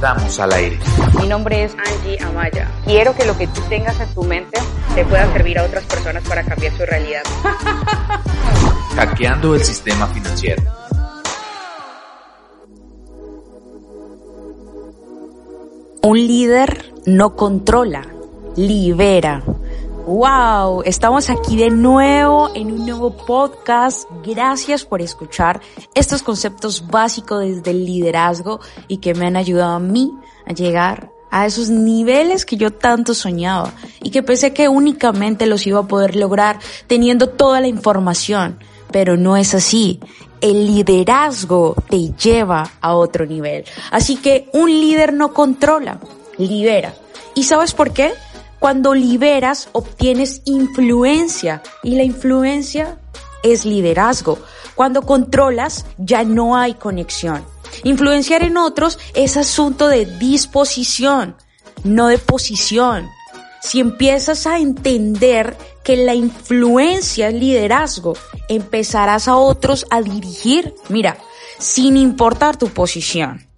Estamos al aire. Mi nombre es Angie Amaya. Quiero que lo que tú tengas en tu mente te pueda servir a otras personas para cambiar su realidad. Hackeando el sistema financiero. Un líder no controla, libera. Wow, estamos aquí de nuevo en un nuevo podcast. Gracias por escuchar estos conceptos básicos desde el liderazgo y que me han ayudado a mí a llegar a esos niveles que yo tanto soñaba y que pensé que únicamente los iba a poder lograr teniendo toda la información. Pero no es así. El liderazgo te lleva a otro nivel. Así que un líder no controla, libera. ¿Y sabes por qué? Cuando liberas obtienes influencia y la influencia es liderazgo. Cuando controlas ya no hay conexión. Influenciar en otros es asunto de disposición, no de posición. Si empiezas a entender que la influencia es liderazgo, empezarás a otros a dirigir, mira, sin importar tu posición.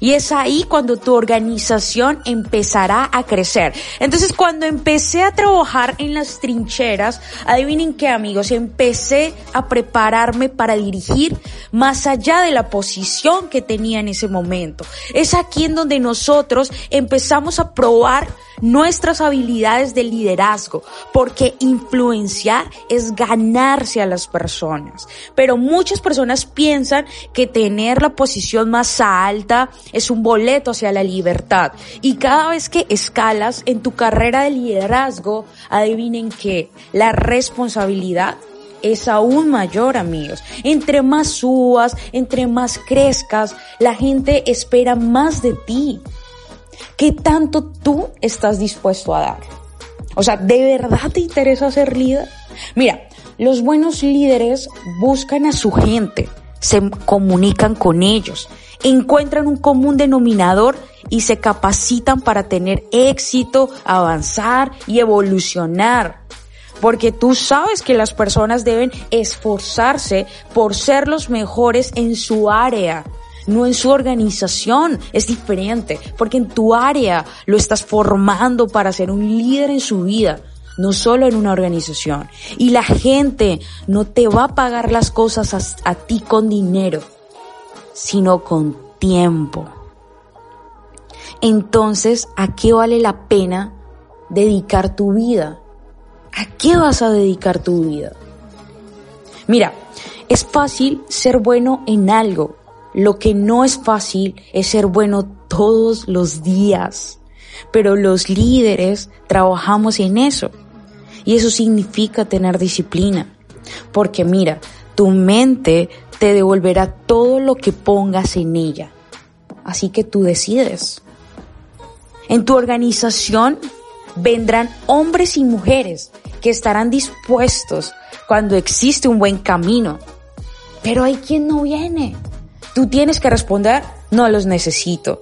Y es ahí cuando tu organización empezará a crecer. Entonces cuando empecé a trabajar en las trincheras, adivinen qué amigos, empecé a prepararme para dirigir más allá de la posición que tenía en ese momento. Es aquí en donde nosotros empezamos a probar nuestras habilidades de liderazgo, porque influenciar es ganarse a las personas. Pero muchas personas piensan que tener la posición más alta es un boleto hacia la libertad. Y cada vez que escalas en tu carrera de liderazgo, adivinen que la responsabilidad es aún mayor, amigos. Entre más subas, entre más crezcas, la gente espera más de ti. ¿Qué tanto tú estás dispuesto a dar? O sea, ¿de verdad te interesa ser líder? Mira, los buenos líderes buscan a su gente, se comunican con ellos, encuentran un común denominador y se capacitan para tener éxito, avanzar y evolucionar. Porque tú sabes que las personas deben esforzarse por ser los mejores en su área no en su organización. Es diferente, porque en tu área lo estás formando para ser un líder en su vida, no solo en una organización. Y la gente no te va a pagar las cosas a, ti con dinero, sino con tiempo. Entonces, ¿a qué vale la pena dedicar tu vida? ¿A qué vas a dedicar tu vida? Mira, es fácil ser bueno en algo, lo que no es fácil es ser bueno todos los días, pero los líderes trabajamos en eso. Y eso significa tener disciplina. Porque mira, tu mente te devolverá todo lo que pongas en ella. Así que tú decides. En tu organización vendrán hombres y mujeres que estarán dispuestos cuando existe un buen camino. Pero hay quien no viene. Tú tienes que responder, no los necesito.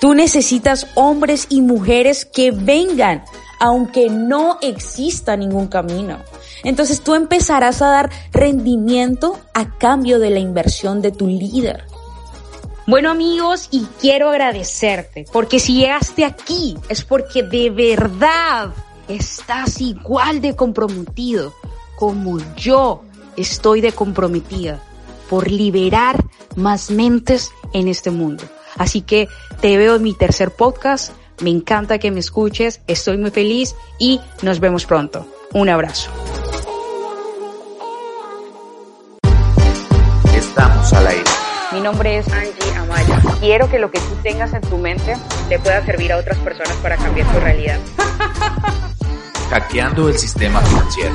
Tú necesitas hombres y mujeres que vengan, aunque no exista ningún camino. Entonces tú empezarás a dar rendimiento a cambio de la inversión de tu líder. Bueno amigos, y quiero agradecerte, porque si llegaste aquí es porque de verdad estás igual de comprometido como yo estoy de comprometida por liberar más mentes en este mundo. Así que te veo en mi tercer podcast. Me encanta que me escuches. Estoy muy feliz y nos vemos pronto. Un abrazo. Estamos al aire. Mi nombre es Angie Amaya. Quiero que lo que tú tengas en tu mente te pueda servir a otras personas para cambiar tu realidad. Hackeando el sistema financiero.